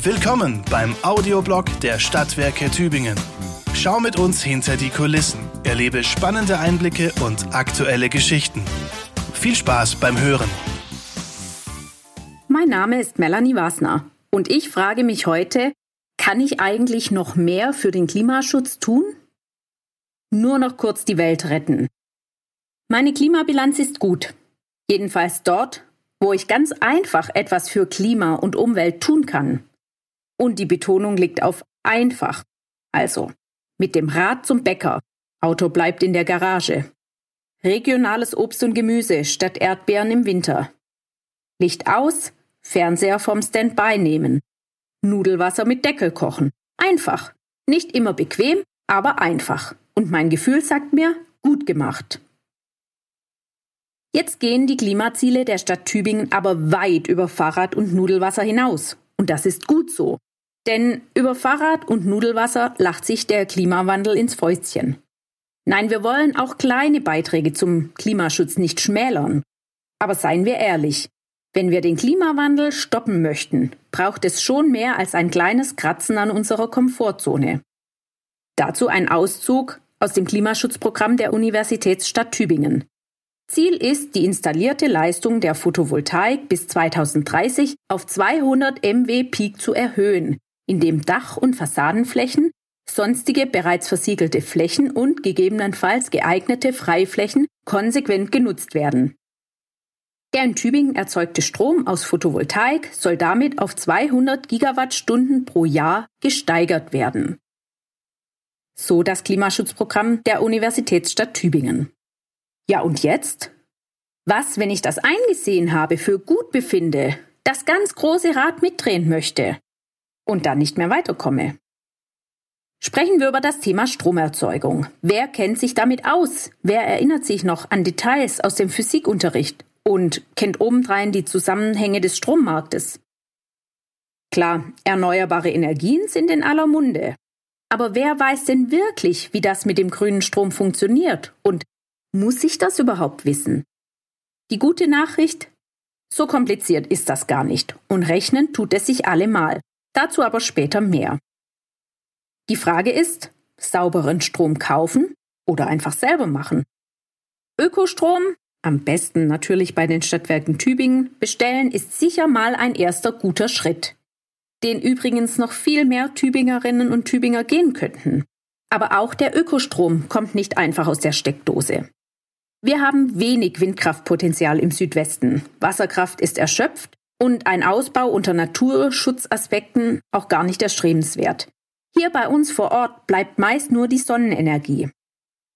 Willkommen beim Audioblog der Stadtwerke Tübingen. Schau mit uns hinter die Kulissen, erlebe spannende Einblicke und aktuelle Geschichten. Viel Spaß beim Hören. Mein Name ist Melanie Wasner und ich frage mich heute, kann ich eigentlich noch mehr für den Klimaschutz tun? Nur noch kurz die Welt retten. Meine Klimabilanz ist gut. Jedenfalls dort, wo ich ganz einfach etwas für Klima und Umwelt tun kann. Und die Betonung liegt auf einfach. Also, mit dem Rad zum Bäcker. Auto bleibt in der Garage. Regionales Obst und Gemüse statt Erdbeeren im Winter. Licht aus, Fernseher vom Standby nehmen. Nudelwasser mit Deckel kochen. Einfach. Nicht immer bequem, aber einfach. Und mein Gefühl sagt mir, gut gemacht. Jetzt gehen die Klimaziele der Stadt Tübingen aber weit über Fahrrad und Nudelwasser hinaus. Und das ist gut so. Denn über Fahrrad und Nudelwasser lacht sich der Klimawandel ins Fäustchen. Nein, wir wollen auch kleine Beiträge zum Klimaschutz nicht schmälern. Aber seien wir ehrlich, wenn wir den Klimawandel stoppen möchten, braucht es schon mehr als ein kleines Kratzen an unserer Komfortzone. Dazu ein Auszug aus dem Klimaschutzprogramm der Universitätsstadt Tübingen. Ziel ist, die installierte Leistung der Photovoltaik bis 2030 auf 200 MW Peak zu erhöhen, indem Dach- und Fassadenflächen, sonstige bereits versiegelte Flächen und gegebenenfalls geeignete Freiflächen konsequent genutzt werden. Der in Tübingen erzeugte Strom aus Photovoltaik soll damit auf 200 Gigawattstunden pro Jahr gesteigert werden. So das Klimaschutzprogramm der Universitätsstadt Tübingen. Ja, und jetzt? Was, wenn ich das eingesehen habe, für gut befinde, das ganz große Rad mitdrehen möchte und dann nicht mehr weiterkomme? Sprechen wir über das Thema Stromerzeugung. Wer kennt sich damit aus? Wer erinnert sich noch an Details aus dem Physikunterricht und kennt obendrein die Zusammenhänge des Strommarktes? Klar, erneuerbare Energien sind in aller Munde. Aber wer weiß denn wirklich, wie das mit dem grünen Strom funktioniert und muss ich das überhaupt wissen? Die gute Nachricht? So kompliziert ist das gar nicht und rechnen tut es sich allemal. Dazu aber später mehr. Die Frage ist, sauberen Strom kaufen oder einfach selber machen? Ökostrom, am besten natürlich bei den Stadtwerken Tübingen, bestellen ist sicher mal ein erster guter Schritt, den übrigens noch viel mehr Tübingerinnen und Tübinger gehen könnten. Aber auch der Ökostrom kommt nicht einfach aus der Steckdose. Wir haben wenig Windkraftpotenzial im Südwesten. Wasserkraft ist erschöpft und ein Ausbau unter Naturschutzaspekten auch gar nicht erstrebenswert. Hier bei uns vor Ort bleibt meist nur die Sonnenenergie.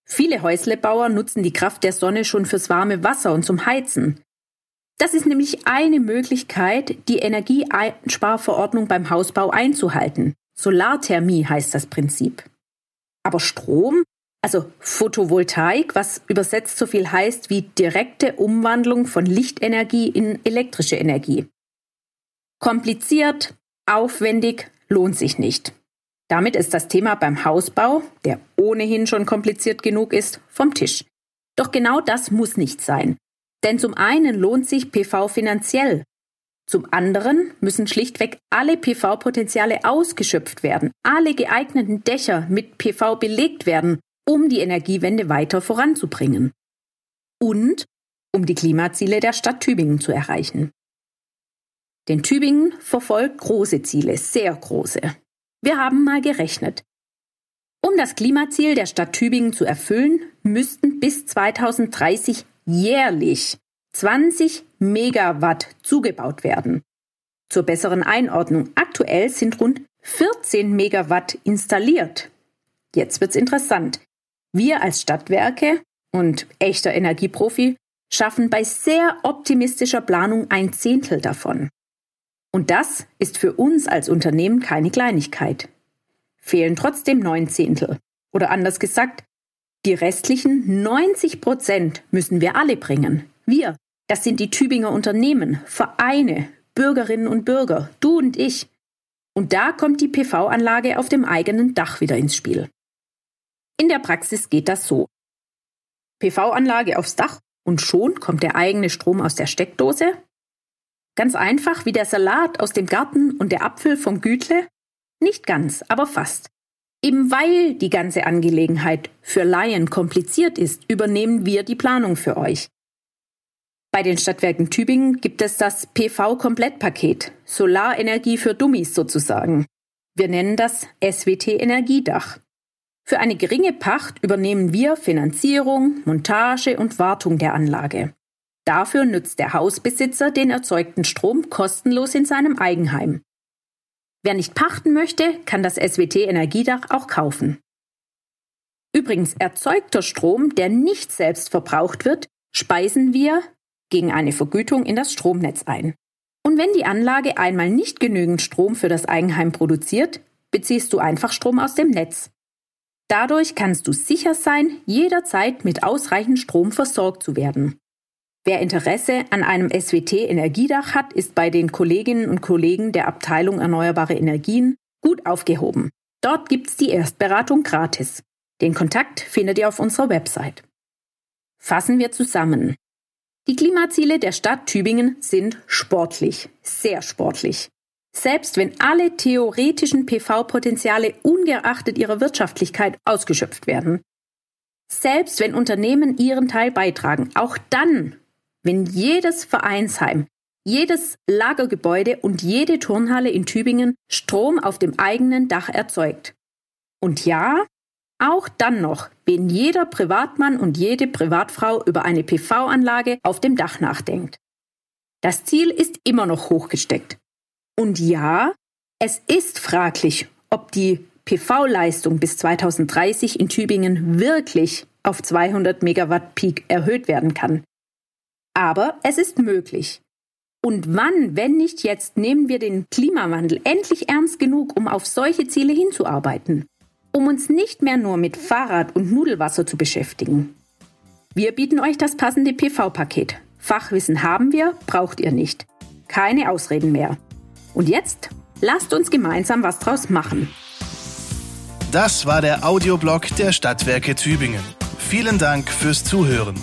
Viele Häuslebauer nutzen die Kraft der Sonne schon fürs warme Wasser und zum Heizen. Das ist nämlich eine Möglichkeit, die Energieeinsparverordnung beim Hausbau einzuhalten. Solarthermie heißt das Prinzip. Aber Strom also Photovoltaik, was übersetzt so viel heißt wie direkte Umwandlung von Lichtenergie in elektrische Energie. Kompliziert, aufwendig, lohnt sich nicht. Damit ist das Thema beim Hausbau, der ohnehin schon kompliziert genug ist, vom Tisch. Doch genau das muss nicht sein. Denn zum einen lohnt sich PV finanziell. Zum anderen müssen schlichtweg alle PV-Potenziale ausgeschöpft werden, alle geeigneten Dächer mit PV belegt werden um die Energiewende weiter voranzubringen und um die Klimaziele der Stadt Tübingen zu erreichen. Denn Tübingen verfolgt große Ziele, sehr große. Wir haben mal gerechnet. Um das Klimaziel der Stadt Tübingen zu erfüllen, müssten bis 2030 jährlich 20 Megawatt zugebaut werden. Zur besseren Einordnung, aktuell sind rund 14 Megawatt installiert. Jetzt wird's interessant. Wir als Stadtwerke und echter Energieprofi schaffen bei sehr optimistischer Planung ein Zehntel davon. Und das ist für uns als Unternehmen keine Kleinigkeit. Fehlen trotzdem neun Zehntel. Oder anders gesagt, die restlichen 90 Prozent müssen wir alle bringen. Wir, das sind die Tübinger Unternehmen, Vereine, Bürgerinnen und Bürger, du und ich. Und da kommt die PV-Anlage auf dem eigenen Dach wieder ins Spiel. In der Praxis geht das so. PV-Anlage aufs Dach und schon kommt der eigene Strom aus der Steckdose. Ganz einfach wie der Salat aus dem Garten und der Apfel vom Gütle? Nicht ganz, aber fast. Eben weil die ganze Angelegenheit für Laien kompliziert ist, übernehmen wir die Planung für euch. Bei den Stadtwerken Tübingen gibt es das PV-Komplettpaket, Solarenergie für Dummies sozusagen. Wir nennen das SWT Energiedach. Für eine geringe Pacht übernehmen wir Finanzierung, Montage und Wartung der Anlage. Dafür nützt der Hausbesitzer den erzeugten Strom kostenlos in seinem Eigenheim. Wer nicht pachten möchte, kann das SWT Energiedach auch kaufen. Übrigens erzeugter Strom, der nicht selbst verbraucht wird, speisen wir gegen eine Vergütung in das Stromnetz ein. Und wenn die Anlage einmal nicht genügend Strom für das Eigenheim produziert, beziehst du einfach Strom aus dem Netz. Dadurch kannst du sicher sein, jederzeit mit ausreichend Strom versorgt zu werden. Wer Interesse an einem SWT-Energiedach hat, ist bei den Kolleginnen und Kollegen der Abteilung Erneuerbare Energien gut aufgehoben. Dort gibt's die Erstberatung gratis. Den Kontakt findet ihr auf unserer Website. Fassen wir zusammen. Die Klimaziele der Stadt Tübingen sind sportlich, sehr sportlich. Selbst wenn alle theoretischen PV-Potenziale ungeachtet ihrer Wirtschaftlichkeit ausgeschöpft werden. Selbst wenn Unternehmen ihren Teil beitragen, auch dann, wenn jedes Vereinsheim, jedes Lagergebäude und jede Turnhalle in Tübingen Strom auf dem eigenen Dach erzeugt. Und ja, auch dann noch, wenn jeder Privatmann und jede Privatfrau über eine PV-Anlage auf dem Dach nachdenkt. Das Ziel ist immer noch hochgesteckt. Und ja, es ist fraglich, ob die PV-Leistung bis 2030 in Tübingen wirklich auf 200 Megawatt Peak erhöht werden kann. Aber es ist möglich. Und wann, wenn nicht jetzt, nehmen wir den Klimawandel endlich ernst genug, um auf solche Ziele hinzuarbeiten? um uns nicht mehr nur mit Fahrrad und Nudelwasser zu beschäftigen. Wir bieten euch das passende PV-Paket. Fachwissen haben wir, braucht ihr nicht. Keine Ausreden mehr. Und jetzt lasst uns gemeinsam was draus machen. Das war der Audioblog der Stadtwerke Tübingen. Vielen Dank fürs Zuhören.